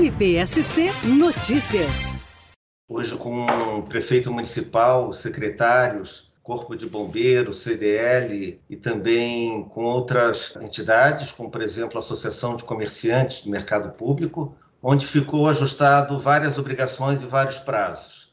MPSC Notícias. Hoje, com o prefeito municipal, secretários, Corpo de Bombeiros, CDL e também com outras entidades, como por exemplo a Associação de Comerciantes do Mercado Público, onde ficou ajustado várias obrigações e vários prazos.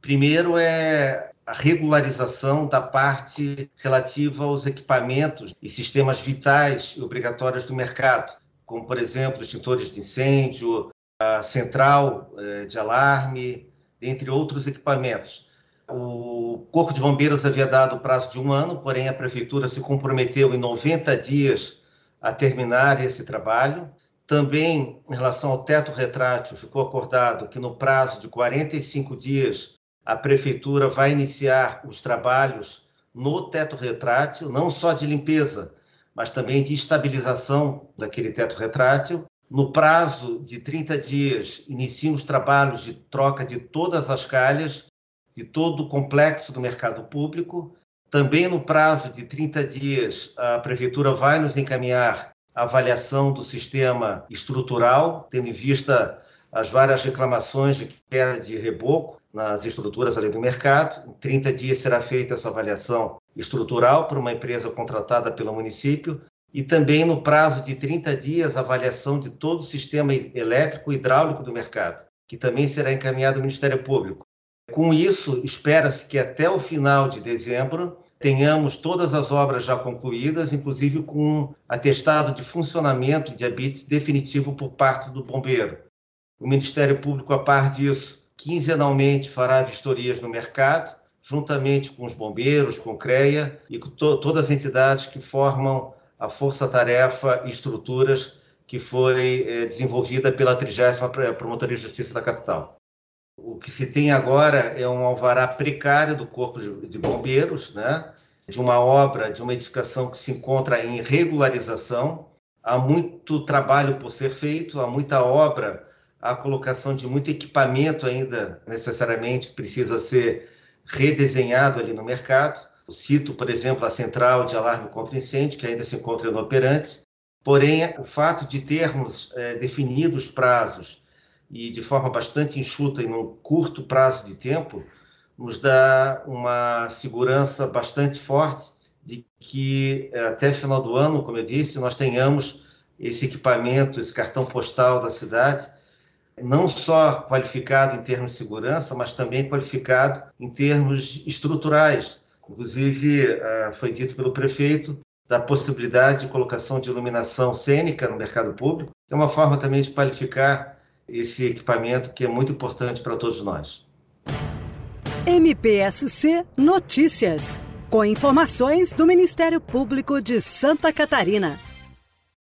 Primeiro é a regularização da parte relativa aos equipamentos e sistemas vitais e obrigatórios do mercado, como, por exemplo, extintores de incêndio, a central eh, de alarme, entre outros equipamentos. O Corpo de Bombeiros havia dado prazo de um ano, porém a Prefeitura se comprometeu em 90 dias a terminar esse trabalho. Também, em relação ao teto retrátil, ficou acordado que no prazo de 45 dias a Prefeitura vai iniciar os trabalhos no teto retrátil, não só de limpeza, mas também de estabilização daquele teto retrátil. No prazo de 30 dias, iniciam os trabalhos de troca de todas as calhas, de todo o complexo do mercado público. Também no prazo de 30 dias, a Prefeitura vai nos encaminhar a avaliação do sistema estrutural, tendo em vista as várias reclamações de queda de reboco nas estruturas ali do mercado. Em 30 dias será feita essa avaliação estrutural por uma empresa contratada pelo município e também no prazo de 30 dias a avaliação de todo o sistema elétrico e hidráulico do mercado, que também será encaminhado ao Ministério Público. Com isso, espera-se que até o final de dezembro tenhamos todas as obras já concluídas, inclusive com atestado de funcionamento de habites definitivo por parte do bombeiro. O Ministério Público, a par disso, quinzenalmente fará vistorias no mercado juntamente com os bombeiros, com o CREA e com to todas as entidades que formam a força-tarefa e estruturas que foi é, desenvolvida pela 30 Promotoria de Justiça da capital. O que se tem agora é um alvará precário do Corpo de Bombeiros, né, de uma obra, de uma edificação que se encontra em regularização. Há muito trabalho por ser feito, há muita obra, a colocação de muito equipamento ainda necessariamente precisa ser redesenhado ali no mercado. Cito, por exemplo, a central de alarme contra incêndio, que ainda se encontra inoperante. Porém, o fato de termos é, definidos prazos e de forma bastante enxuta e num curto prazo de tempo, nos dá uma segurança bastante forte de que é, até final do ano, como eu disse, nós tenhamos esse equipamento, esse cartão postal da cidade não só qualificado em termos de segurança, mas também qualificado em termos estruturais. Inclusive, eh, foi dito pelo prefeito da possibilidade de colocação de iluminação cênica no mercado público, que é uma forma também de qualificar esse equipamento que é muito importante para todos nós. MPSC Notícias, com informações do Ministério Público de Santa Catarina.